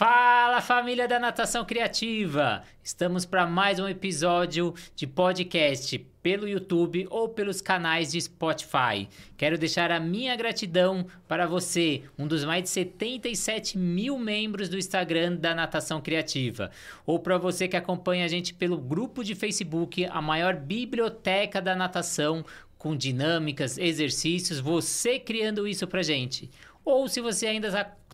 Fala família da Natação Criativa! Estamos para mais um episódio de podcast pelo YouTube ou pelos canais de Spotify. Quero deixar a minha gratidão para você, um dos mais de 77 mil membros do Instagram da Natação Criativa, ou para você que acompanha a gente pelo grupo de Facebook, a maior biblioteca da natação, com dinâmicas, exercícios, você criando isso para gente. Ou se você ainda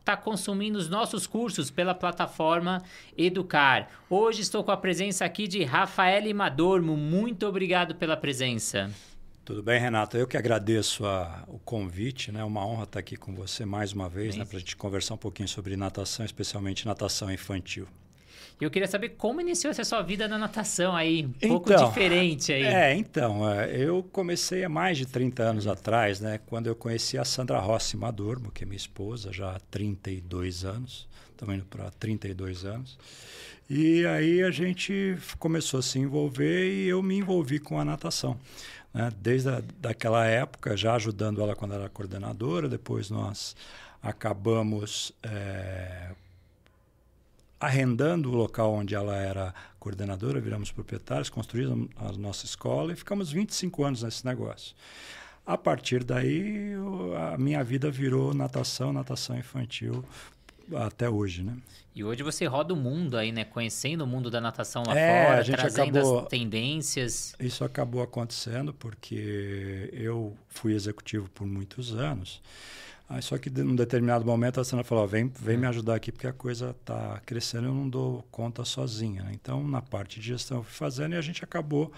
está consumindo os nossos cursos pela plataforma Educar. Hoje estou com a presença aqui de Rafael Madormo. Muito obrigado pela presença. Tudo bem, Renato? Eu que agradeço a, o convite, né? Uma honra estar aqui com você mais uma vez, né? Para a gente conversar um pouquinho sobre natação, especialmente natação infantil. Eu queria saber como iniciou essa sua vida na natação aí, um então, pouco diferente aí. É, então, é, eu comecei há mais de 30 anos atrás, né, quando eu conheci a Sandra Rossi Madormo, que é minha esposa, já há 32 anos, estamos indo para 32 anos. E aí a gente começou a se envolver e eu me envolvi com a natação. Né? Desde a, daquela época, já ajudando ela quando era coordenadora, depois nós acabamos é, arrendando o local onde ela era coordenadora, viramos proprietários, construímos a nossa escola e ficamos 25 anos nesse negócio. A partir daí, a minha vida virou natação, natação infantil até hoje, né? E hoje você roda o mundo aí, né? Conhecendo o mundo da natação lá é, fora, trazendo acabou, as tendências. Isso acabou acontecendo porque eu fui executivo por muitos anos. Aí só que num determinado momento a Sandra falou: vem, vem me ajudar aqui porque a coisa está crescendo, eu não dou conta sozinha. Né? Então, na parte de gestão, eu fui fazendo e a gente acabou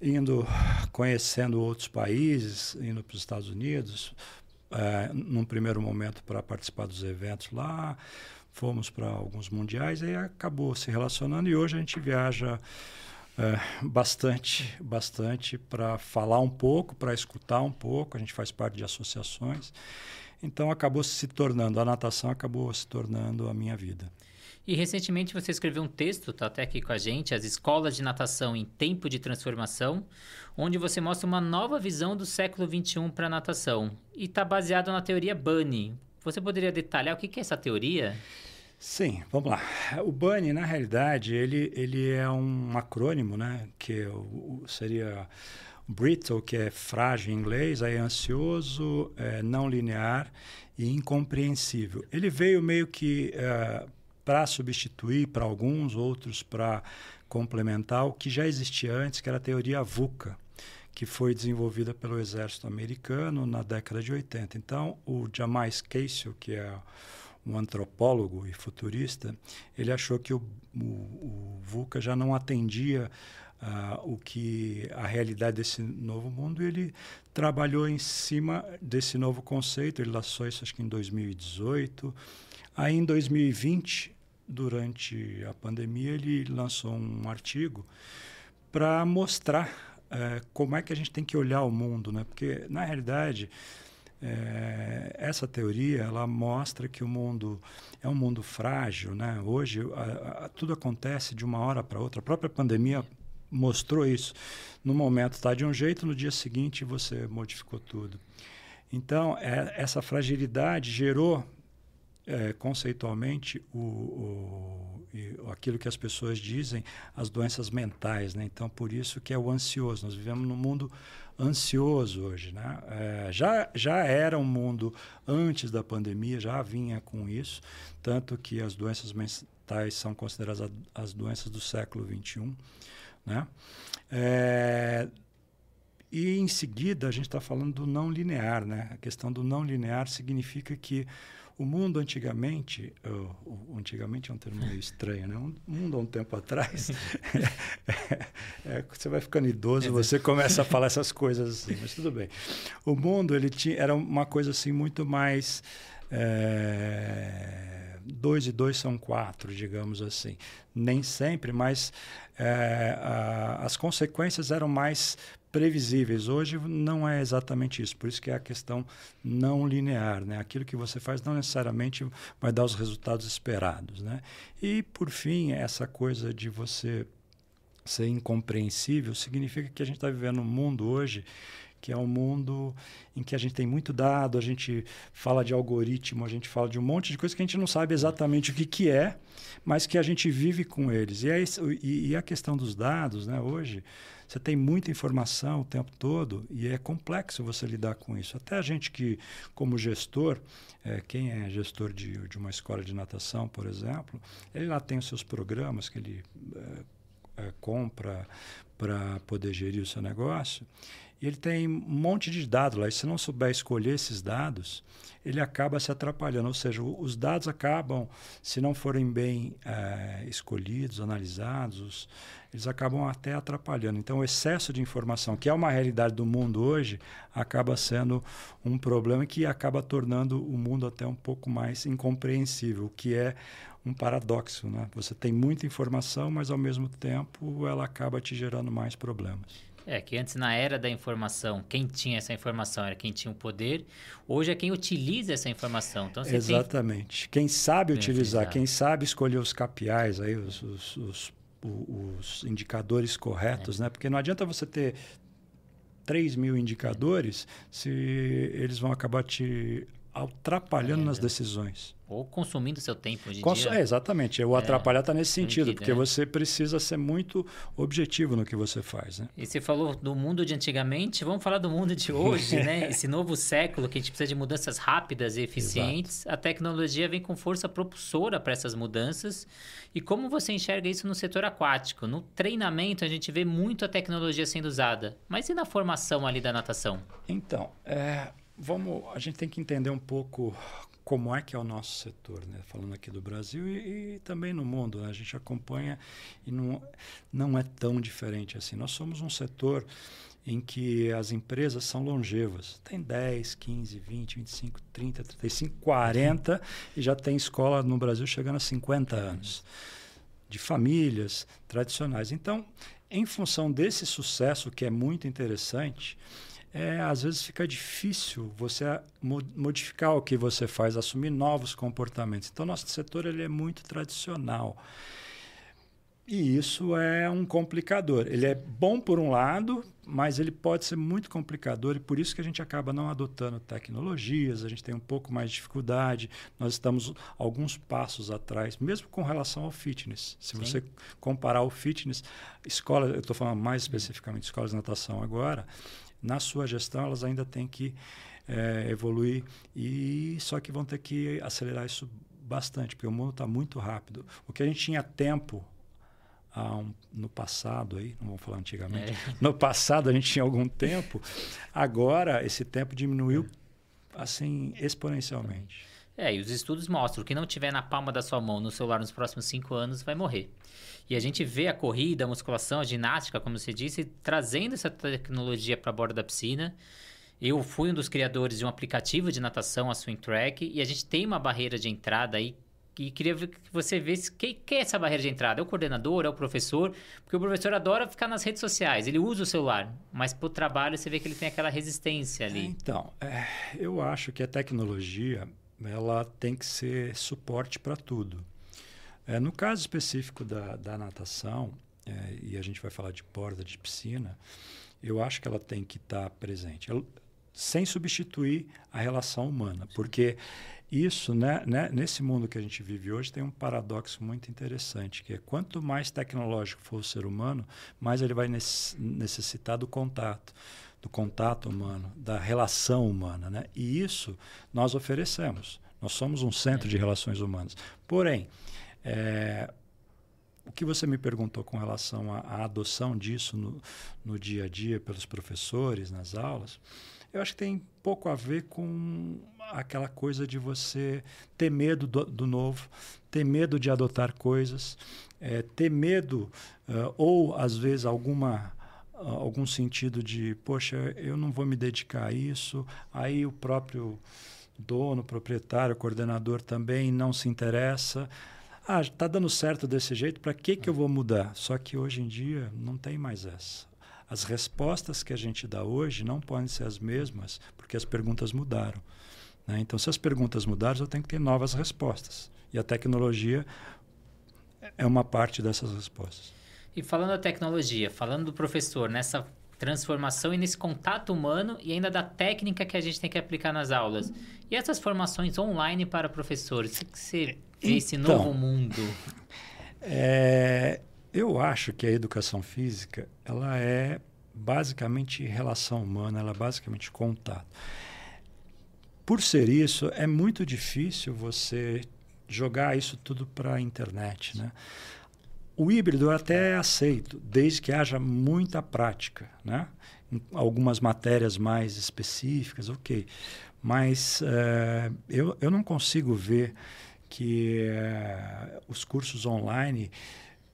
indo, conhecendo outros países, indo para os Estados Unidos, é, num primeiro momento para participar dos eventos lá, fomos para alguns mundiais, aí acabou se relacionando e hoje a gente viaja é, bastante, bastante para falar um pouco, para escutar um pouco. A gente faz parte de associações. Então acabou se tornando, a natação acabou se tornando a minha vida. E recentemente você escreveu um texto, está até aqui com a gente, As Escolas de Natação em Tempo de Transformação, onde você mostra uma nova visão do século XXI para a natação. E está baseado na teoria Bunny. Você poderia detalhar o que é essa teoria? Sim, vamos lá. O BUNny, na realidade, ele, ele é um acrônimo, né? Que é seria brittle, que é frágil em inglês, aí é ansioso, é não linear e incompreensível. Ele veio meio que é, para substituir para alguns, outros para complementar o que já existia antes, que era a teoria VUCA, que foi desenvolvida pelo exército americano na década de 80. Então, o Jamais Casey, que é um antropólogo e futurista, ele achou que o, o, o VUCA já não atendia uh, o que a realidade desse novo mundo e ele trabalhou em cima desse novo conceito. Ele lançou isso acho que em 2018. Aí em 2020, durante a pandemia, ele lançou um artigo para mostrar uh, como é que a gente tem que olhar o mundo, né? Porque na realidade é, essa teoria ela mostra que o mundo é um mundo frágil, né? Hoje a, a, tudo acontece de uma hora para outra. A própria pandemia mostrou isso. No momento está de um jeito, no dia seguinte você modificou tudo. Então é, essa fragilidade gerou é, conceitualmente o, o, aquilo que as pessoas dizem, as doenças mentais, né? Então por isso que é o ansioso. Nós vivemos num mundo ansioso hoje. Né? É, já, já era um mundo antes da pandemia, já vinha com isso, tanto que as doenças mentais são consideradas as doenças do século XXI. Né? É, e em seguida a gente está falando do não linear. Né? A questão do não linear significa que o mundo antigamente, uh, antigamente é um termo meio estranho, né? O mundo há um tempo atrás, é, é, você vai ficando idoso, você começa a falar essas coisas assim, mas tudo bem. O mundo ele tinha, era uma coisa assim muito mais é, dois e dois são quatro, digamos assim. Nem sempre, mas é, a, as consequências eram mais previsíveis. Hoje não é exatamente isso, por isso que é a questão não linear. Né? Aquilo que você faz não necessariamente vai dar os resultados esperados. Né? E, por fim, essa coisa de você ser incompreensível significa que a gente está vivendo um mundo hoje que é um mundo em que a gente tem muito dado, a gente fala de algoritmo, a gente fala de um monte de coisa que a gente não sabe exatamente o que, que é, mas que a gente vive com eles. E, é, e, e a questão dos dados, né, hoje, você tem muita informação o tempo todo e é complexo você lidar com isso. Até a gente que, como gestor, é, quem é gestor de, de uma escola de natação, por exemplo, ele lá tem os seus programas que ele é, é, compra para poder gerir o seu negócio. Ele tem um monte de dados lá. E se não souber escolher esses dados, ele acaba se atrapalhando. Ou seja, os dados acabam, se não forem bem é, escolhidos, analisados, eles acabam até atrapalhando. Então, o excesso de informação, que é uma realidade do mundo hoje, acaba sendo um problema que acaba tornando o mundo até um pouco mais incompreensível, que é um paradoxo. Né? Você tem muita informação, mas ao mesmo tempo ela acaba te gerando mais problemas. É, que antes, na era da informação, quem tinha essa informação era quem tinha o poder. Hoje é quem utiliza essa informação. Então, Exatamente. Tem... Quem sabe utilizar, quem sabe escolher os capiais, aí, os, os, os, os indicadores corretos, é. né? Porque não adianta você ter 3 mil indicadores se eles vão acabar te atrapalhando é, nas decisões. Ou consumindo seu tempo de Cons dia. É, exatamente. O é, atrapalhar está nesse sentido, sentido porque né? você precisa ser muito objetivo no que você faz. Né? E você falou do mundo de antigamente, vamos falar do mundo de hoje, né? Esse novo século que a gente precisa de mudanças rápidas e eficientes. Exato. A tecnologia vem com força propulsora para essas mudanças. E como você enxerga isso no setor aquático? No treinamento, a gente vê muito a tecnologia sendo usada. Mas e na formação ali da natação? Então, é, vamos, a gente tem que entender um pouco como é que é o nosso setor, né? falando aqui do Brasil e, e também no mundo. Né? A gente acompanha e não, não é tão diferente assim. Nós somos um setor em que as empresas são longevas. Tem 10, 15, 20, 25, 30, 35, 40 e já tem escola no Brasil chegando a 50 anos. De famílias tradicionais. Então, em função desse sucesso, que é muito interessante, é, às vezes fica difícil você modificar o que você faz, assumir novos comportamentos. Então, nosso setor ele é muito tradicional. E isso é um complicador. Ele é bom por um lado, mas ele pode ser muito complicador e por isso que a gente acaba não adotando tecnologias, a gente tem um pouco mais de dificuldade. Nós estamos alguns passos atrás, mesmo com relação ao fitness. Se Sim. você comparar o fitness, escola, eu estou falando mais especificamente de escolas de natação agora, na sua gestão elas ainda têm que é, evoluir e só que vão ter que acelerar isso bastante, porque o mundo está muito rápido. O que a gente tinha tempo um, no passado aí, não vamos falar antigamente, é. no passado a gente tinha algum tempo, agora esse tempo diminuiu assim exponencialmente. É, e os estudos mostram que não tiver na palma da sua mão no celular nos próximos cinco anos vai morrer. E a gente vê a corrida, a musculação, a ginástica, como você disse, trazendo essa tecnologia para a borda da piscina. Eu fui um dos criadores de um aplicativo de natação, a Swing Track, e a gente tem uma barreira de entrada aí e queria que você visse que, que é essa barreira de entrada. É o coordenador, é o professor, porque o professor adora ficar nas redes sociais, ele usa o celular, mas para o trabalho você vê que ele tem aquela resistência ali. Então, é, eu acho que a tecnologia ela tem que ser suporte para tudo. É, no caso específico da, da natação, é, e a gente vai falar de borda de piscina, eu acho que ela tem que estar tá presente, ela, sem substituir a relação humana, porque isso, né, né, nesse mundo que a gente vive hoje, tem um paradoxo muito interessante, que é quanto mais tecnológico for o ser humano, mais ele vai necessitar do contato, do contato humano, da relação humana, né? E isso nós oferecemos. Nós somos um centro de relações humanas. Porém, é, o que você me perguntou com relação à, adoção disso no, no, dia a dia pelos professores, nas aulas, eu acho que tem pouco a ver com aquela coisa de você ter medo do, do novo, ter medo de adotar coisas, é, ter medo, uh, ou às vezes alguma algum sentido de, poxa, eu não vou me dedicar a isso, aí o próprio dono, proprietário, coordenador também não se interessa ah, está dando certo desse jeito, para que, que eu vou mudar? Só que hoje em dia não tem mais essa. As respostas que a gente dá hoje não podem ser as mesmas, porque as perguntas mudaram. Né? Então, se as perguntas mudaram, eu tenho que ter novas respostas. E a tecnologia é uma parte dessas respostas. E falando da tecnologia, falando do professor, nessa transformação e nesse contato humano e ainda da técnica que a gente tem que aplicar nas aulas. E essas formações online para professores, o que você vê então, esse novo mundo? É, eu acho que a educação física ela é basicamente relação humana, ela é basicamente contato. Por ser isso, é muito difícil você jogar isso tudo para a internet, né? O híbrido eu até aceito, desde que haja muita prática, né? Em algumas matérias mais específicas, ok. Mas é, eu, eu não consigo ver que é, os cursos online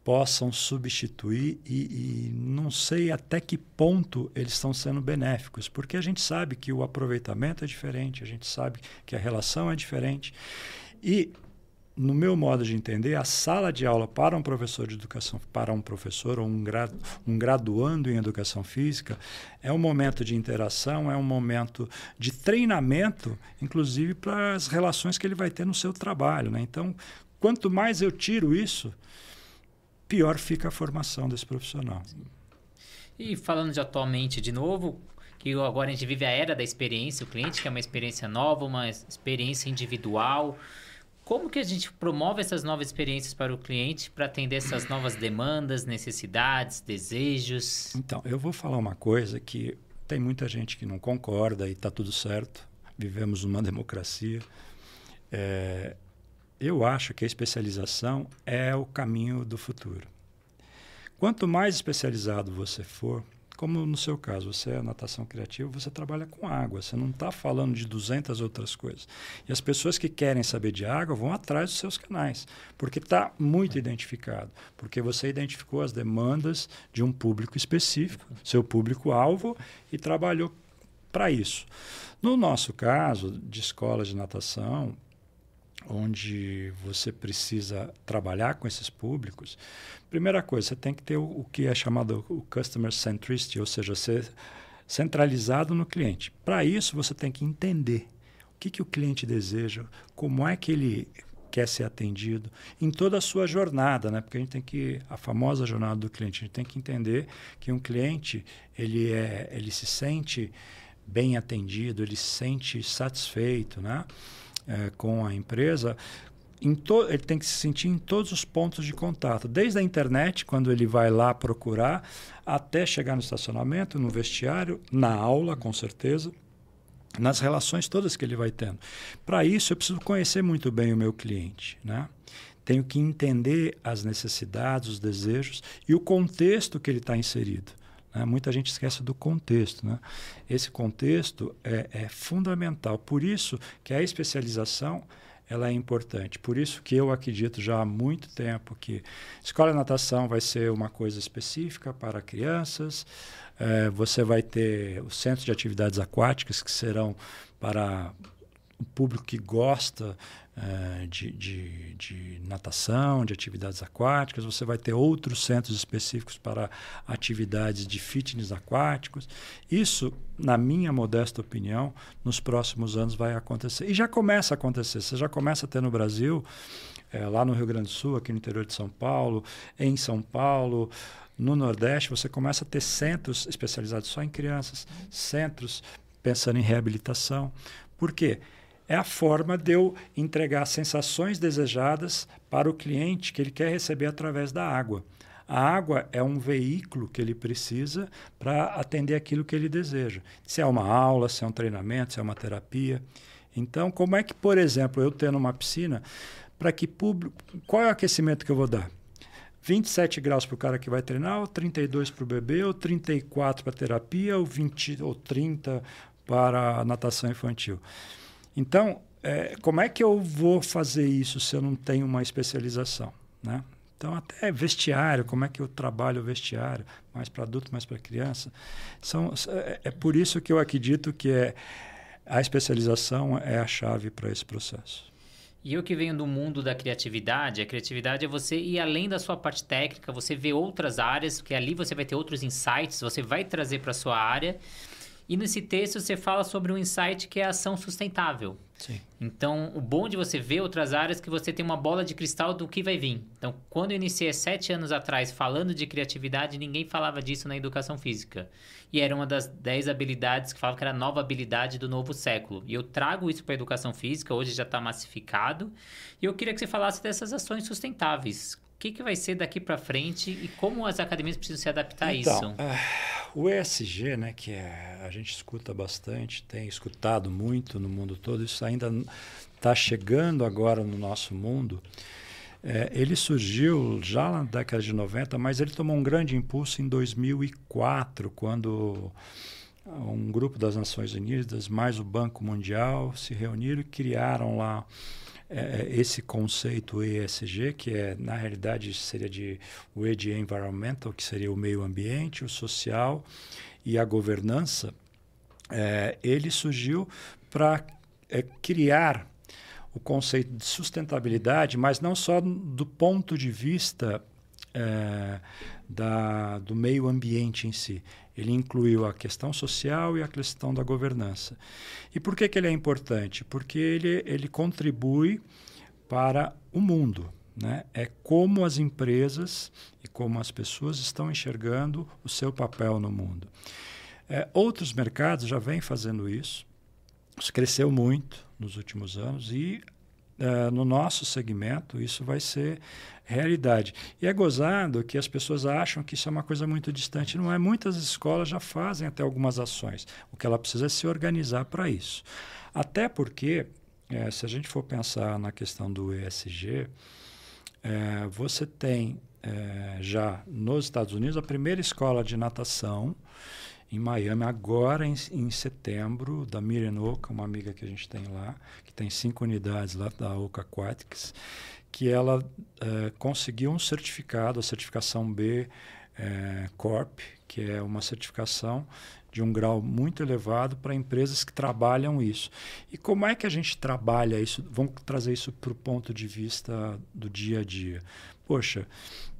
possam substituir e, e, não sei até que ponto eles estão sendo benéficos, porque a gente sabe que o aproveitamento é diferente, a gente sabe que a relação é diferente. E no meu modo de entender, a sala de aula para um professor de educação, para um professor ou um, um graduando em educação física, é um momento de interação, é um momento de treinamento, inclusive para as relações que ele vai ter no seu trabalho. Né? Então, quanto mais eu tiro isso, pior fica a formação desse profissional. E falando de atualmente de novo, que agora a gente vive a era da experiência, o cliente quer uma experiência nova, uma experiência individual. Como que a gente promove essas novas experiências para o cliente para atender essas novas demandas, necessidades, desejos? Então, eu vou falar uma coisa que tem muita gente que não concorda e está tudo certo. Vivemos numa democracia. É, eu acho que a especialização é o caminho do futuro. Quanto mais especializado você for, como no seu caso, você é natação criativa, você trabalha com água, você não está falando de 200 outras coisas. E as pessoas que querem saber de água vão atrás dos seus canais, porque está muito identificado, porque você identificou as demandas de um público específico, seu público-alvo, e trabalhou para isso. No nosso caso, de escola de natação, onde você precisa trabalhar com esses públicos, primeira coisa, você tem que ter o, o que é chamado o customer centricity, ou seja, ser centralizado no cliente. Para isso, você tem que entender o que, que o cliente deseja, como é que ele quer ser atendido em toda a sua jornada, né? Porque a gente tem que a famosa jornada do cliente, a gente tem que entender que um cliente ele é ele se sente bem atendido, ele se sente satisfeito, né? É, com a empresa, ele tem que se sentir em todos os pontos de contato, desde a internet, quando ele vai lá procurar, até chegar no estacionamento, no vestiário, na aula, com certeza, nas relações todas que ele vai tendo. Para isso, eu preciso conhecer muito bem o meu cliente. Né? Tenho que entender as necessidades, os desejos e o contexto que ele está inserido. Né? Muita gente esquece do contexto. Né? Esse contexto é, é, fundamental. Por isso que a especialização ela é importante. Por isso que eu acredito já há muito tempo que escola de natação vai ser uma coisa específica para crianças. É, você vai ter os centros de atividades aquáticas que serão para o público que gosta uh, de, de, de, natação, de atividades aquáticas, você vai ter outros centros específicos para atividades de fitness aquáticos. Isso, na minha modesta opinião, nos próximos anos vai acontecer. E já começa a acontecer. Você já começa a ter no Brasil, é, lá no Rio Grande do Sul, aqui no interior de São Paulo, em São Paulo, no Nordeste, você começa a ter centros especializados só em crianças, centros pensando em reabilitação. Por quê? É a forma de eu entregar sensações desejadas para o cliente que ele quer receber através da água. A água é um veículo que ele precisa para atender aquilo que ele deseja. Se é uma aula, se é um treinamento, se é uma terapia. Então, como é que, por exemplo, eu tendo uma piscina, para que público. Qual é o aquecimento que eu vou dar? 27 graus para o cara que vai treinar, ou 32 para o bebê, ou 34 para a terapia, ou 20 ou 30 para a natação infantil. Então, é, como é que eu vou fazer isso se eu não tenho uma especialização? Né? Então, até vestiário, como é que eu trabalho o vestiário, mais para adulto, mais para criança. São, é, é, por isso que eu acredito que é, a especialização é a chave para esse processo. E eu que venho do mundo da criatividade, a criatividade é você ir além da sua parte técnica, você ver outras áreas, porque ali você vai ter outros insights, você vai trazer para sua área E nesse texto você fala sobre um insight que é a ação sustentável. Sim. Então, o bom de você ver outras áreas é que você tem uma bola de cristal do que vai vir. Então, quando eu iniciei sete anos atrás falando de criatividade, ninguém falava disso na educação física. E era uma das dez habilidades que falava que era a nova habilidade do novo século. E eu trago isso para a educação física, hoje já está massificado. E eu queria que você falasse dessas ações sustentáveis. O que, que vai ser daqui para frente e como as academias precisam se adaptar a então, isso? Uh, o ESG, né, que é, a gente escuta bastante, tem escutado muito no mundo todo, isso ainda está chegando agora no nosso mundo. É, ele surgiu já na década de 90, mas ele tomou um grande impulso em 2004, quando um grupo das Nações Unidas, mais o Banco Mundial, se reuniram e criaram lá é, esse conceito ESG, que é na realidade seria de o E de environmental, que seria o meio ambiente, o social e a governança, é, ele surgiu para é, criar o conceito de sustentabilidade, mas não só do ponto de vista é, da, do meio ambiente em si. Ele incluiu a questão social e a questão da governança. E por que, que ele é importante? Porque ele, ele contribui para o mundo. Né? É como as empresas e como as pessoas estão enxergando o seu papel no mundo. É, outros mercados já vêm fazendo isso. Isso cresceu muito nos últimos anos e uh, no nosso segmento isso vai ser realidade. E é gozado que as pessoas acham que isso é uma coisa muito distante. Não é? Muitas escolas já fazem até algumas ações. O que ela precisa é se organizar para isso. Até porque, é, se a gente for pensar na questão do ESG, é, você tem é, já nos Estados Unidos a primeira escola de natação em Miami, agora em, em, setembro, da Miriam Oka, uma amiga que a gente tem lá, que tem cinco unidades lá da Oka Aquatics, que ela é, conseguiu um certificado, a certificação B é, Corp, que é uma certificação de um grau muito elevado para empresas que trabalham isso. E como é que a gente trabalha isso? Vamos trazer isso para o ponto de vista do dia a dia. Poxa,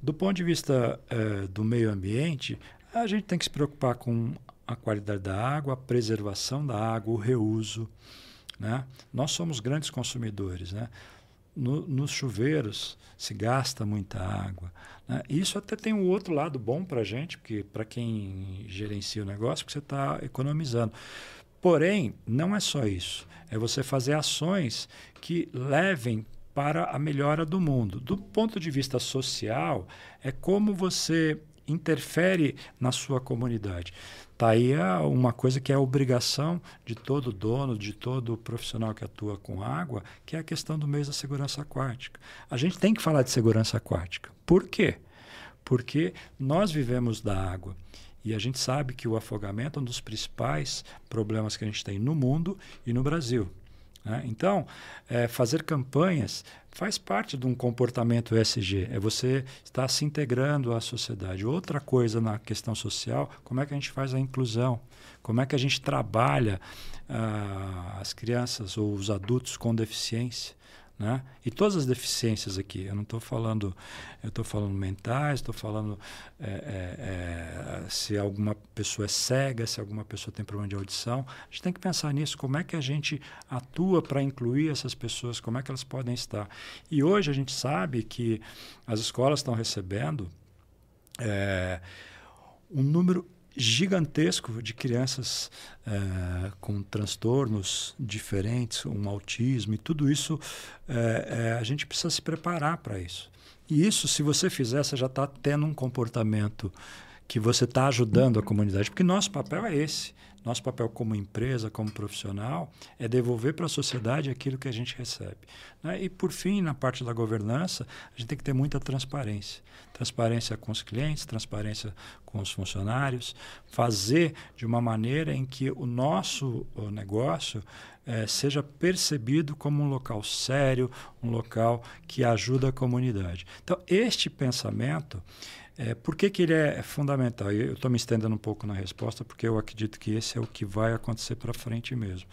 do ponto de vista é, do meio ambiente, a gente tem que se preocupar com a qualidade da água, a preservação da água, o reuso. Né? Nós somos grandes consumidores. Né? No, nos chuveiros se gasta muita água. Né? Isso até tem um outro lado bom para a gente, porque para quem gerencia o negócio, porque você está economizando. Porém, não é só isso. É você fazer ações que levem para a melhora do mundo. Do ponto de vista social, é como você interfere na sua comunidade. Está aí uma coisa que é obrigação de todo dono, de todo profissional que atua com água, que é a questão do mês da segurança aquática. A gente tem que falar de segurança aquática. Por quê? Porque nós vivemos da água. E a gente sabe que o afogamento é um dos principais problemas que a gente tem no mundo e no Brasil. Né? Então, é, fazer campanhas faz parte de um comportamento ESG, é você estar se integrando à sociedade. Outra coisa na questão social, como é que a gente faz a inclusão? Como é que a gente trabalha ah, as crianças ou os adultos com deficiência? Né? E todas as deficiências aqui, eu não estou falando, eu estou falando mentais, estou falando é, é, é, se alguma pessoa é cega, se alguma pessoa tem problema de audição. A gente tem que pensar nisso, como é que a gente atua para incluir essas pessoas, como é que elas podem estar. E hoje a gente sabe que as escolas estão recebendo é, um número gigantesco de crianças é, com transtornos diferentes, um autismo e tudo isso, é, é, a gente precisa se preparar para isso. E isso, se você fizer, você já está tendo um comportamento que você está ajudando a comunidade, porque nosso papel é esse. Nosso papel como empresa, como profissional, é devolver para a sociedade aquilo que a gente recebe. Né? E, por fim, na parte da governança, a gente tem que ter muita transparência. Transparência com os clientes, transparência com os funcionários, fazer de uma maneira em que o nosso o negócio é, seja percebido como um local sério, um local que ajuda a comunidade. Então, este pensamento é, por que, que ele é fundamental? Eu estou me estendendo um pouco na resposta, porque eu acredito que esse é o que vai acontecer para frente mesmo.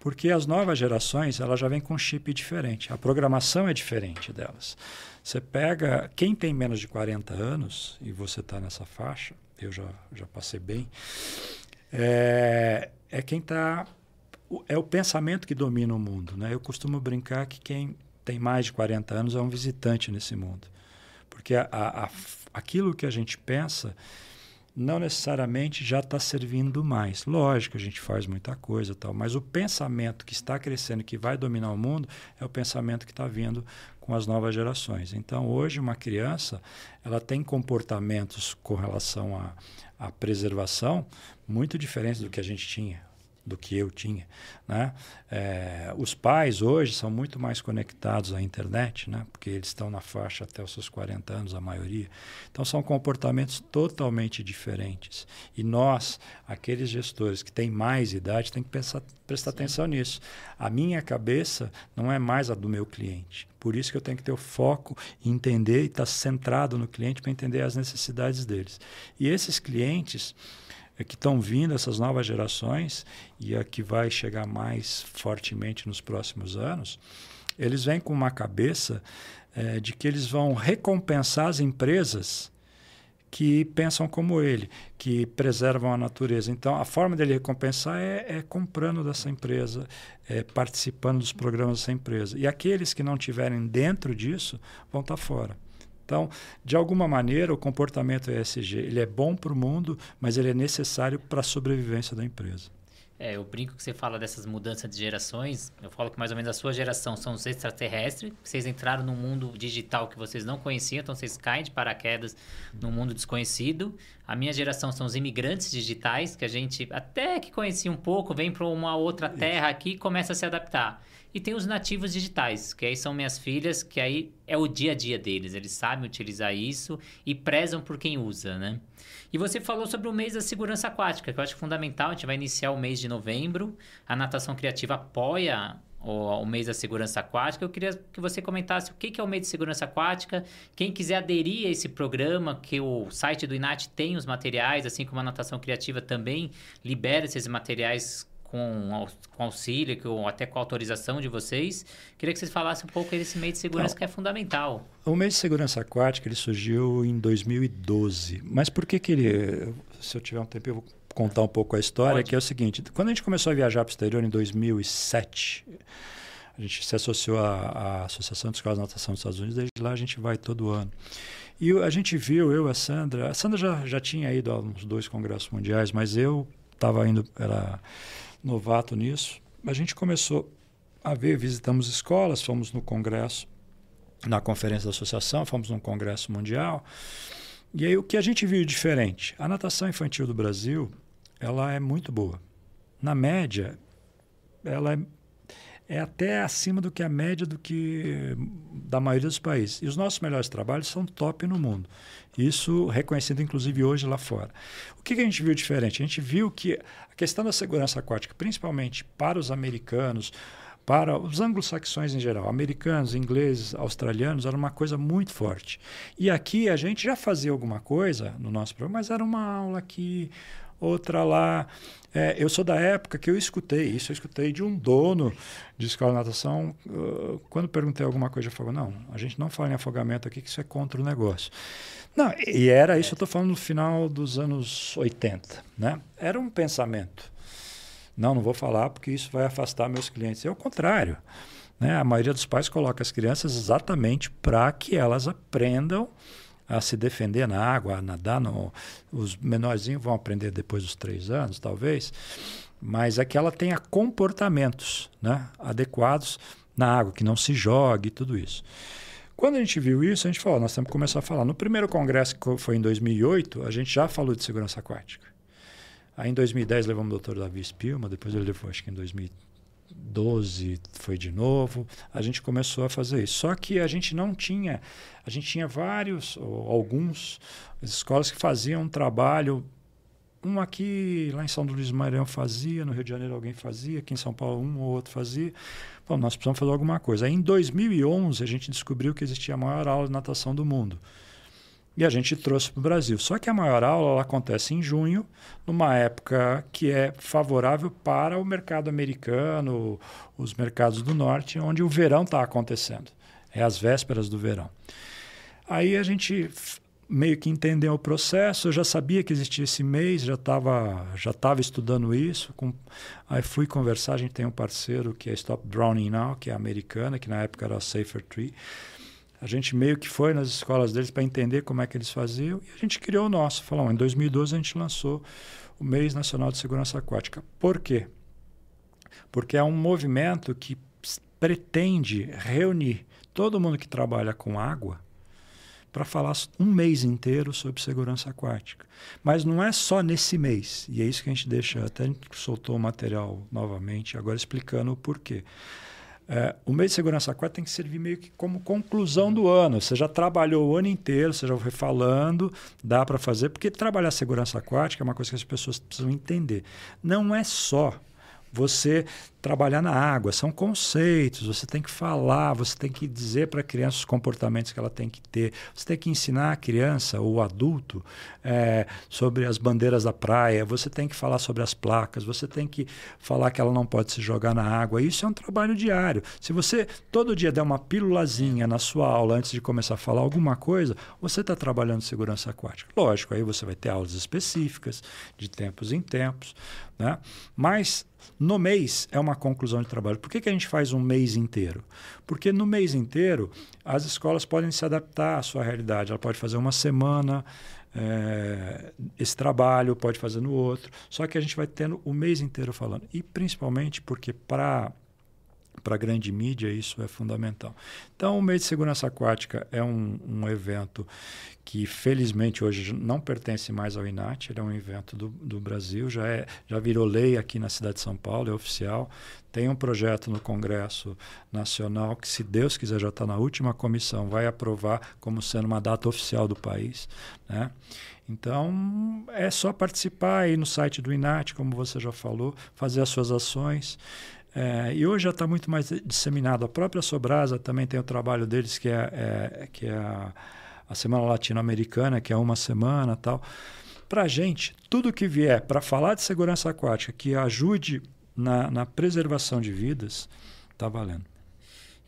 Porque as novas gerações elas já vêm com um chip diferente, a programação é diferente delas. Você pega quem tem menos de 40 anos, e você está nessa faixa, eu já, já passei bem, é, é quem está. É o pensamento que domina o mundo. Né? Eu costumo brincar que quem tem mais de 40 anos é um visitante nesse mundo. Porque a, a, aquilo que a gente pensa não necessariamente já está servindo mais. Lógico, a gente faz muita coisa tal, mas o pensamento que está crescendo, que vai dominar o mundo, é o pensamento que está vindo com as novas gerações. Então, hoje, uma criança ela tem comportamentos com relação à, à preservação muito diferentes do que a gente tinha do que eu tinha. Né? É, os pais hoje são muito mais conectados à internet, né? porque eles estão na faixa até os seus 40 anos, a maioria. Então são comportamentos totalmente diferentes. E nós, aqueles gestores que têm mais idade, têm que pensar, prestar Sim. atenção nisso. A minha cabeça não é mais a do meu cliente. Por isso que eu tenho que ter o foco entender e estar tá centrado no cliente para entender as necessidades deles. E esses clientes é que estão vindo essas novas gerações e a que vai chegar mais fortemente nos próximos anos, eles vêm com uma cabeça é, de que eles vão recompensar as empresas que pensam como ele, que preservam a natureza. Então, a forma dele recompensar é, é comprando dessa empresa, é participando dos programas dessa empresa. E aqueles que não tiverem dentro disso vão estar fora. Então, de alguma maneira, o comportamento ESG ele é bom para o mundo, mas ele é necessário para a sobrevivência da empresa. É, eu brinco que você fala dessas mudanças de gerações. Eu falo que mais ou menos a sua geração são os extraterrestres. Vocês entraram num mundo digital que vocês não conheciam, então vocês caem de paraquedas num mundo desconhecido. A minha geração são os imigrantes digitais, que a gente até que conhecia um pouco, vem para uma outra terra aqui e começa a se adaptar. E tem os nativos digitais, que aí são minhas filhas, que aí é o dia a dia deles. Eles sabem utilizar isso e prezam por quem usa, né? E você falou sobre o mês da segurança aquática, que eu acho fundamental. A gente vai iniciar o mês de novembro. A natação criativa apoia o, o, mês da segurança aquática. Eu queria que você comentasse o que, que é o mês de segurança aquática. Quem quiser aderir a esse programa, que o site do INAT tem os materiais, assim como a natação criativa também libera esses materiais com, com auxílio, com, até com autorização de vocês. Queria que vocês falassem um pouco desse meio de segurança Não, que é fundamental. O meio de segurança aquática ele surgiu em 2012. Mas por que, que ele. Se eu tiver um tempo, eu vou contar um pouco a história, Pode. que é o seguinte: quando a gente começou a viajar para o exterior em 2007. A gente se associou à, à Associação de Escolas de Natação dos Estados Unidos, desde lá a gente vai todo ano. E a gente viu, eu e a Sandra, a Sandra já, já tinha ido a uns dois congressos mundiais, mas eu estava indo, era novato nisso. A gente começou a ver, visitamos escolas, fomos no congresso, na conferência da associação, fomos no congresso mundial. E aí o que a gente viu diferente? A natação infantil do Brasil, ela é muito boa. Na média, ela é é até acima do que a média do que da maioria dos países. E os nossos melhores trabalhos são top no mundo. Isso reconhecido inclusive hoje lá fora. O que, que a gente viu diferente? A gente viu que a questão da segurança aquática, principalmente para os americanos, para os anglo-saxões em geral, americanos, ingleses, australianos, era uma coisa muito forte. E aqui a gente já fazia alguma coisa no nosso programa, mas era uma aula aqui, outra lá. É, eu sou da época que eu escutei isso, eu escutei de um dono de escola de natação. Uh, quando perguntei alguma coisa, ele falou: não, a gente não fala em afogamento aqui, que isso é contra o negócio. Não, e era isso, eu estou falando no final dos anos 80. Né? Era um pensamento. Não, não vou falar porque isso vai afastar meus clientes. É o contrário. Né? A maioria dos pais coloca as crianças exatamente para que elas aprendam a se defender na água, a nadar. No, os menorzinhos vão aprender depois dos três anos, talvez, mas é que ela tenha comportamentos né, adequados na água, que não se jogue e tudo isso. Quando a gente viu isso, a gente falou, nós temos que começar a falar. No primeiro congresso, que foi em 2008, a gente já falou de segurança aquática. Aí em 2010 levamos o doutor Davi Spilma, depois ele levou, acho que em 2013, 12 foi de novo. A gente começou a fazer isso. Só que a gente não tinha, a gente tinha vários, ou alguns escolas que faziam um trabalho. Um aqui, lá em São Luís Maranhão fazia, no Rio de Janeiro alguém fazia, aqui em São Paulo um ou outro fazia. Bom, nós precisamos fazer alguma coisa. Aí em 2011 a gente descobriu que existia a maior aula de natação do mundo. E a gente trouxe para o Brasil. Só que a maior aula acontece em junho, numa época que é favorável para o mercado americano, os mercados do norte, onde o verão está acontecendo. É as vésperas do verão. Aí a gente meio que entender o processo. Eu já sabia que existia esse mês, já estava já tava estudando isso. Com... Aí fui conversar. A gente tem um parceiro que é Stop Drowning Now, que é americana, que na época era Safer Tree. A gente meio que foi nas escolas deles para entender como é que eles faziam e a gente criou o nosso. Falou, em 2012 a gente lançou o Mês Nacional de Segurança Aquática. Por quê? Porque é um movimento que pretende reunir todo mundo que trabalha com água para falar um mês inteiro sobre segurança aquática. Mas não é só nesse mês, e é isso que a gente deixa, até a gente soltou o material novamente, agora explicando o porquê. É, o mês de segurança aquática tem que servir meio que como conclusão do ano. Você já trabalhou o ano inteiro, você já foi falando, dá para fazer, porque trabalhar segurança aquática é uma coisa que as pessoas precisam entender. Não é só você trabalhar na água, são conceitos, você tem que falar, você tem que dizer para a criança os comportamentos que ela tem que ter, você tem que ensinar a criança ou adulto é, sobre as bandeiras da praia, você tem que falar sobre as placas, você tem que falar que ela não pode se jogar na água. Isso é um trabalho diário. Se você todo dia der uma pílulazinha na sua aula antes de começar a falar alguma coisa, você está trabalhando segurança aquática. Lógico, aí você vai ter aulas específicas, de tempos em tempos, né? mas no mês é uma conclusão de trabalho. Por que, que a gente faz um mês inteiro? Porque no mês inteiro as escolas podem se adaptar à sua realidade. Ela pode fazer uma semana é, esse trabalho, pode fazer no outro. Só que a gente vai tendo o mês inteiro falando. E principalmente porque para para a grande mídia isso é fundamental. Então, o mês de segurança aquática é um, um evento que felizmente hoje não pertence mais ao INAT, ele é um evento do, do Brasil, já, é, já virou lei aqui na cidade de São Paulo, é oficial. Tem um projeto no Congresso Nacional que, se Deus quiser, já está na última comissão, vai aprovar como sendo uma data oficial do país. Né? Então, é só participar aí no site do INAT, como você já falou, fazer as suas ações. É, e hoje já está muito mais disseminado. A própria Sobrasa também tem o trabalho deles, que é, é que é a a Semana Latino-Americana, que é uma semana tal. Para a gente, tudo que vier para falar de segurança aquática que ajude na, na preservação de vidas, está valendo.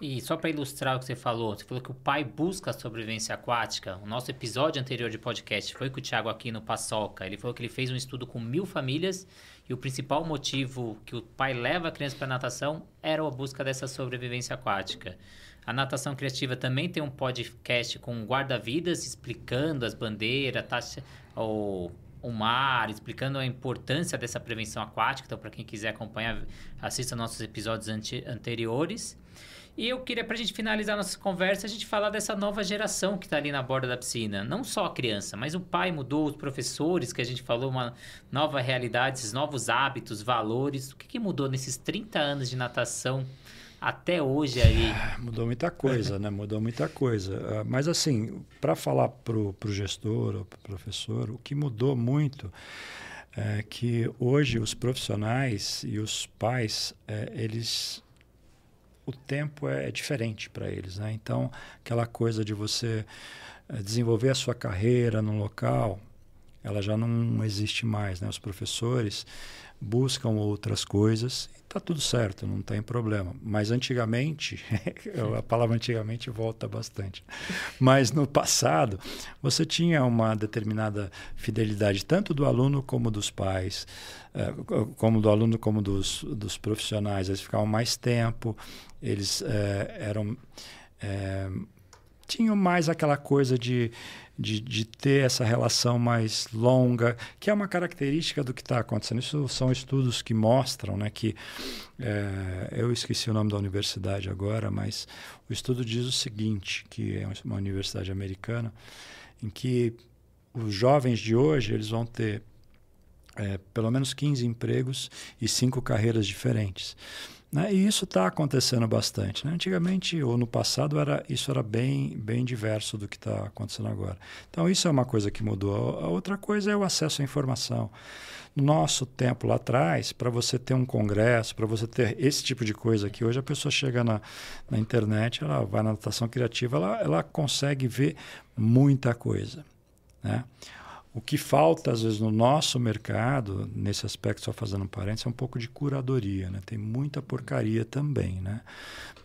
E só para ilustrar o que você falou, você falou que o pai busca a sobrevivência aquática. O nosso episódio anterior de podcast foi com o Thiago aqui no Paçoca. Ele falou que ele fez um estudo com mil famílias e o principal motivo que o pai leva a criança para natação era a busca dessa sobrevivência aquática. A Natação Criativa também tem um podcast com guarda-vidas explicando as bandeiras, taxa, o, o mar, explicando a importância dessa prevenção aquática. Então, para quem quiser acompanhar, assista nossos episódios ante, anteriores. E eu queria, para a gente finalizar nossa conversa, a gente falar dessa nova geração que está ali na borda da piscina. Não só a criança, mas o pai mudou, os professores, que a gente falou, uma nova realidade, esses novos hábitos, valores. O que, que mudou nesses 30 anos de natação até hoje aí? Mudou muita coisa, né? Mudou muita coisa. Uh, mas assim, para falar para o gestor ou para o professor, o que mudou muito é que hoje os profissionais e os pais, é, eles o tempo é, é diferente para eles, né? Então, aquela coisa de você é, desenvolver a sua carreira no local, ela já não existe mais, né? Os professores buscam outras coisas e está tudo certo, não tem problema. Mas antigamente, a palavra antigamente volta bastante, mas no passado você tinha uma determinada fidelidade tanto do aluno como dos pais, eh, como do aluno como dos, dos profissionais. Eles ficavam mais tempo, eles é, eram é, tinham mais aquela coisa de de, de ter essa relação mais longa, que é uma característica do que está acontecendo. Isso são estudos que mostram né, que. É, eu esqueci o nome da universidade agora, mas o estudo diz o seguinte: que é uma universidade americana, em que os jovens de hoje eles vão ter é, pelo menos 15 empregos e cinco carreiras diferentes. Né? E isso está acontecendo bastante. Né? Antigamente, ou no passado, era, isso era bem, bem diverso do que está acontecendo agora. Então, isso é uma coisa que mudou. A outra coisa é o acesso à informação. No nosso tempo lá atrás, para você ter um congresso, para você ter esse tipo de coisa que hoje a pessoa chega na, na internet, ela vai na natação criativa, ela, ela consegue ver muita coisa. Né? O que falta, às vezes, no nosso mercado, nesse aspecto, só fazendo um parênteses, é um pouco de curadoria. Né? Tem muita porcaria também. Né?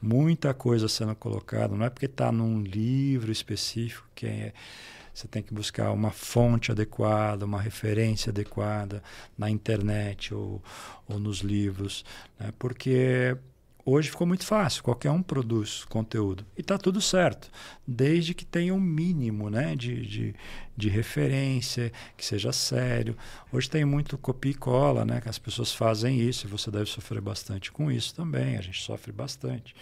Muita coisa sendo colocada. Não é porque está num livro específico que é, você tem que buscar uma fonte adequada, uma referência adequada na internet ou, ou nos livros, né? porque Hoje ficou muito fácil, qualquer um produz conteúdo. E está tudo certo, desde que tenha um mínimo né, de, de, de, referência, que seja sério. Hoje tem muito copia e cola, né, que as pessoas fazem isso, e você deve sofrer bastante com isso também, a gente sofre bastante.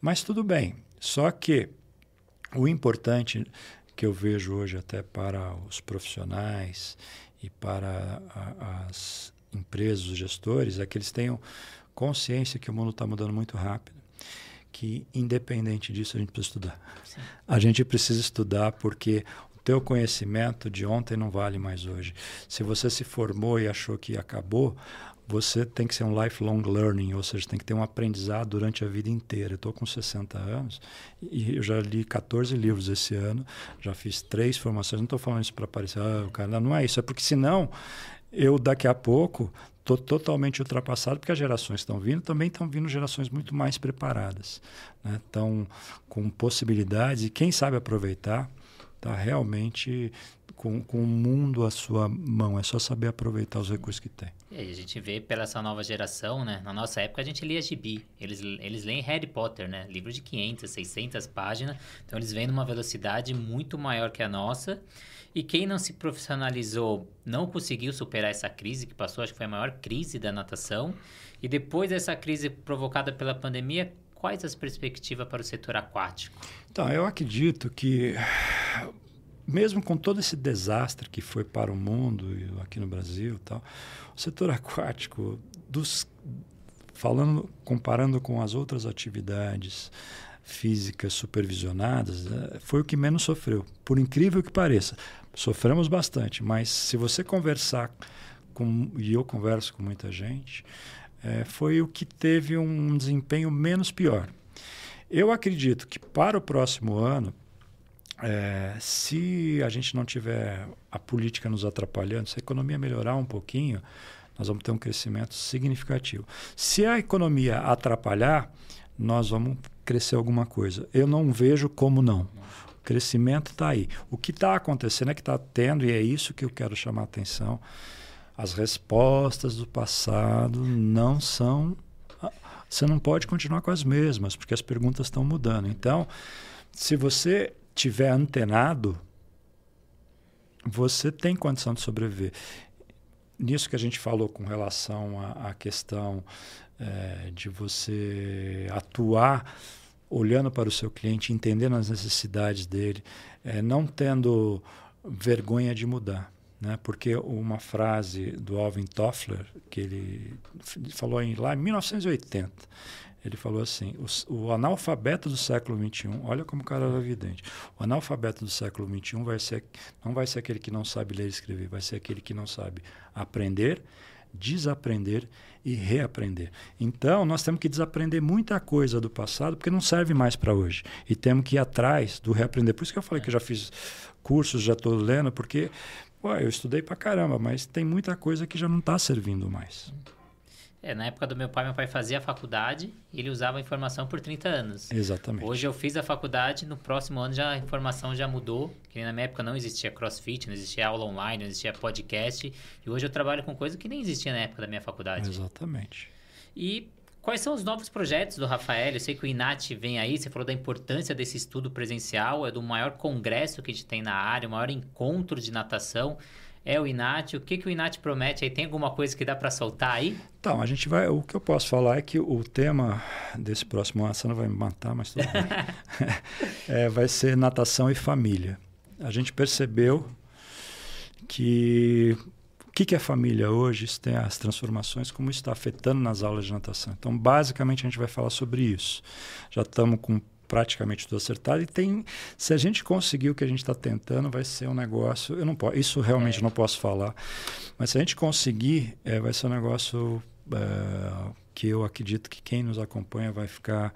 Mas tudo bem, só que o importante que eu vejo hoje até para os profissionais e para a, as empresas, os gestores, é que eles tenham consciência que o mundo está mudando muito rápido, que independente disso a gente precisa estudar. Sim. A gente precisa estudar porque o teu conhecimento de ontem não vale mais hoje. Se você se formou e achou que acabou, você tem que ser um lifelong learning, ou seja, tem que ter um aprendizado durante a vida inteira. Eu estou com 60 anos e eu já li 14 livros esse ano, já fiz três formações. Não estou falando isso para parecer, ah, o cara, não é isso, é porque senão eu daqui a pouco estou totalmente ultrapassado, porque as gerações estão vindo, também estão vindo gerações muito mais preparadas, né? estão com possibilidades e quem sabe aproveitar está realmente com, com o mundo à sua mão. É só saber aproveitar os recursos que tem. E a gente vê pela essa nova geração, né? Na nossa época a gente lia gibi. Eles, eles leem Harry Potter, né? Livro de 500, 600 páginas. Então eles vêm numa velocidade muito maior que a nossa. E quem não se profissionalizou não conseguiu superar essa crise que passou, acho que foi a maior crise da natação. E depois dessa crise provocada pela pandemia, quais as perspectivas para o setor aquático? Então, eu acredito que mesmo com todo esse desastre que foi para o mundo e aqui no Brasil, tal, o setor aquático dos falando comparando com as outras atividades físicas supervisionadas, né, foi o que menos sofreu, por incrível que pareça. Sofremos bastante, mas se você conversar com, e eu converso com muita gente, é, foi o que teve um desempenho menos pior. Eu acredito que para o próximo ano, é, se a gente não tiver a política nos atrapalhando, se a economia melhorar um pouquinho, nós vamos ter um crescimento significativo. Se a economia atrapalhar, nós vamos crescer alguma coisa. Eu não vejo como não crescimento está aí. O que está acontecendo é que está tendo, e é isso que eu quero chamar a atenção, as respostas do passado não são. Você não pode continuar com as mesmas, porque as perguntas estão mudando. Então, se você tiver antenado, você tem condição de sobreviver. Nisso que a gente falou com relação à, à questão é, de você atuar olhando para o seu cliente, entendendo as necessidades dele, é, não tendo vergonha de mudar. Né? Porque uma frase do Alvin Toffler, que ele falou em, lá em 1980, ele falou assim: o, o, analfabeto do século XXI, olha como o cara era evidente, o analfabeto do século XXI vai ser, não vai ser aquele que não sabe ler e escrever, vai ser aquele que não sabe aprender, desaprender e reaprender. Então, nós temos que desaprender muita coisa do passado, porque não serve mais para hoje. E temos que ir atrás do reaprender. Por isso que eu falei que eu já fiz cursos, já estou lendo, porque eu estudei para caramba, mas tem muita coisa que já não está servindo mais. É, na época do meu pai, meu pai fazia a faculdade e ele usava a informação por 30 anos. Exatamente. Hoje eu fiz a faculdade, no próximo ano já a informação já mudou, que na minha época não existia crossfit, não existia aula online, não existia podcast, e hoje eu trabalho com coisa que nem existia na época da minha faculdade. Exatamente. E quais são os novos projetos do Rafael? Eu sei que o INAT vem aí, você falou da importância desse estudo presencial, é do maior congresso que a gente tem na área, o maior encontro de natação é o Inat? O que, que o Inat promete aí? Tem alguma coisa que dá para soltar aí? Então, a gente vai. O que eu posso falar é que o tema desse próximo ano, você não vai me matar, mas tudo bem. é, vai ser natação e família. A gente percebeu que o que, que é família hoje, isso tem as transformações, como isso está afetando nas aulas de natação. Então, basicamente, a gente vai falar sobre isso. Já estamos com praticamente tudo acertado. E tem, se a gente conseguir o que a gente está tentando, vai ser um negócio. Eu não posso, isso realmente é. não posso falar. Mas se a gente conseguir, é, vai ser um negócio é, que eu acredito que quem nos acompanha vai ficar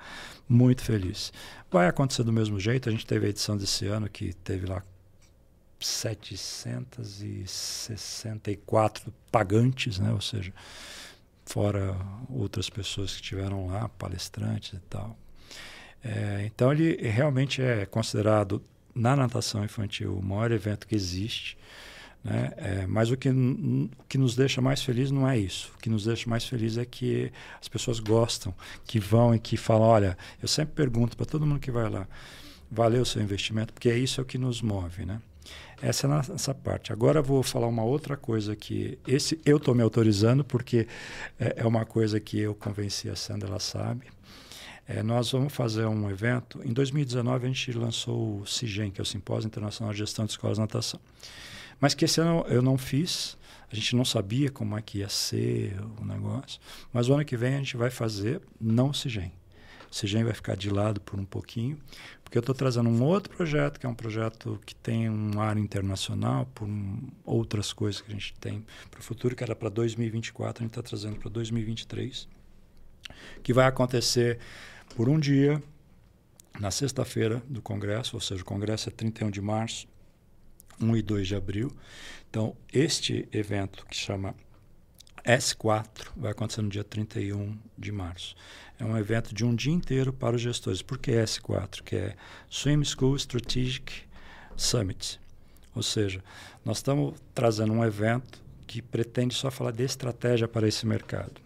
muito feliz. Vai acontecer do mesmo jeito. A gente teve a edição desse ano que teve lá 764 pagantes, né? Ou seja, fora outras pessoas que estiveram lá, palestrantes e tal. É, então ele realmente é considerado na natação infantil, o maior evento que existe. Né? É, mas o que, o que nos deixa mais feliz não é isso. O que nos deixa mais feliz é que as pessoas gostam, que vão e que falam: olha, eu sempre pergunto para todo mundo que vai lá, valeu o seu investimento? Porque isso é o que nos move. Né? Essa é essa parte. Agora eu vou falar uma outra coisa que esse eu estou me autorizando porque é, é, uma coisa que eu convenci a Sandra, ela sabe. É, nós vamos fazer um evento. Em 2019 a gente lançou o CIGEM, que é o Simpósio Internacional de Gestão de Escolas de Natação. Mas que esse ano eu não fiz. A gente não sabia como é que ia ser o negócio. Mas o ano que vem a gente vai fazer não o CIGEM. O CIGEM vai ficar de lado por um pouquinho, porque eu estou trazendo um outro projeto, que é um projeto que tem um ar internacional, por um, outras coisas que a gente tem para o futuro, que era para 2024, a gente está trazendo para 2023, que vai acontecer por um dia, na sexta-feira do Congresso, ou seja, o Congresso é 31 de março, 1 e 2 de abril. Então, este evento que chama S4 vai acontecer no dia 31 de março. É um evento de um dia inteiro para os gestores. Por que S4? Que é Swim School Strategic Summit. Ou seja, nós estamos trazendo um evento que pretende só falar de estratégia para esse mercado.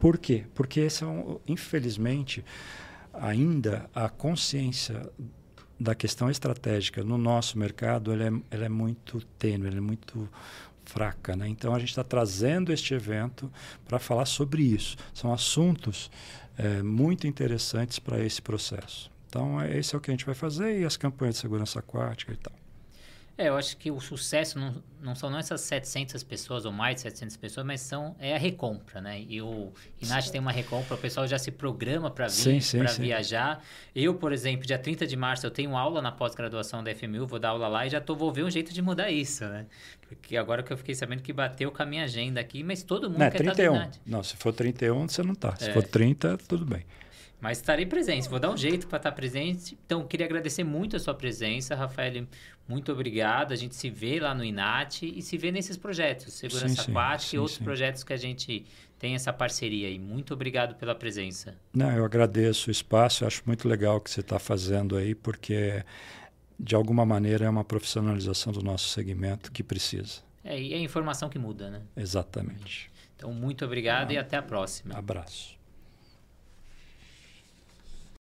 Por quê? Porque esse é um, infelizmente, ainda a consciência da questão estratégica no nosso mercado ela é, ela é muito tênue, ela é muito fraca. Né? Então, a gente está trazendo este evento para falar sobre isso. São assuntos é, muito interessantes para esse processo. Então, é, esse é o que a gente vai fazer e as campanhas de segurança aquática e tal. É, eu acho que o sucesso não, não são não essas 700 pessoas ou mais de 700 pessoas, mas são é a recompra, né? E o Inat tem uma recompra, o pessoal já se programa para vir, para viajar. Eu, por exemplo, dia 30 de março eu tenho aula na pós-graduação da FMU, vou dar aula lá e já tô, vou ver um jeito de mudar isso, né? Porque agora que eu fiquei sabendo que bateu com a minha agenda aqui, mas todo mundo não, quer 31. estar Não, se for 31, você não tá. Se é. for 30, tudo bem. Mas estarei presente, vou dar um jeito para estar presente. Então, queria agradecer muito a sua presença, Rafael. Muito obrigado. A gente se vê lá no INAT e se vê nesses projetos, Segurança sim, Aquática sim, e outros sim. projetos que a gente tem essa parceria aí. Muito obrigado pela presença. Não, eu agradeço o espaço. Eu acho muito legal o que você está fazendo aí, porque de alguma maneira é uma profissionalização do nosso segmento que precisa. É, e é a informação que muda, né? Exatamente. Então, muito obrigado ah, e até a próxima. Abraço.